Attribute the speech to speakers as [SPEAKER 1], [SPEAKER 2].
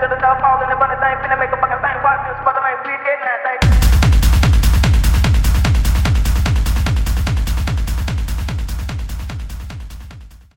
[SPEAKER 1] to the top, all in the bunny thing, finna make a fucking thing. Watch this, but I ain't we did that thing.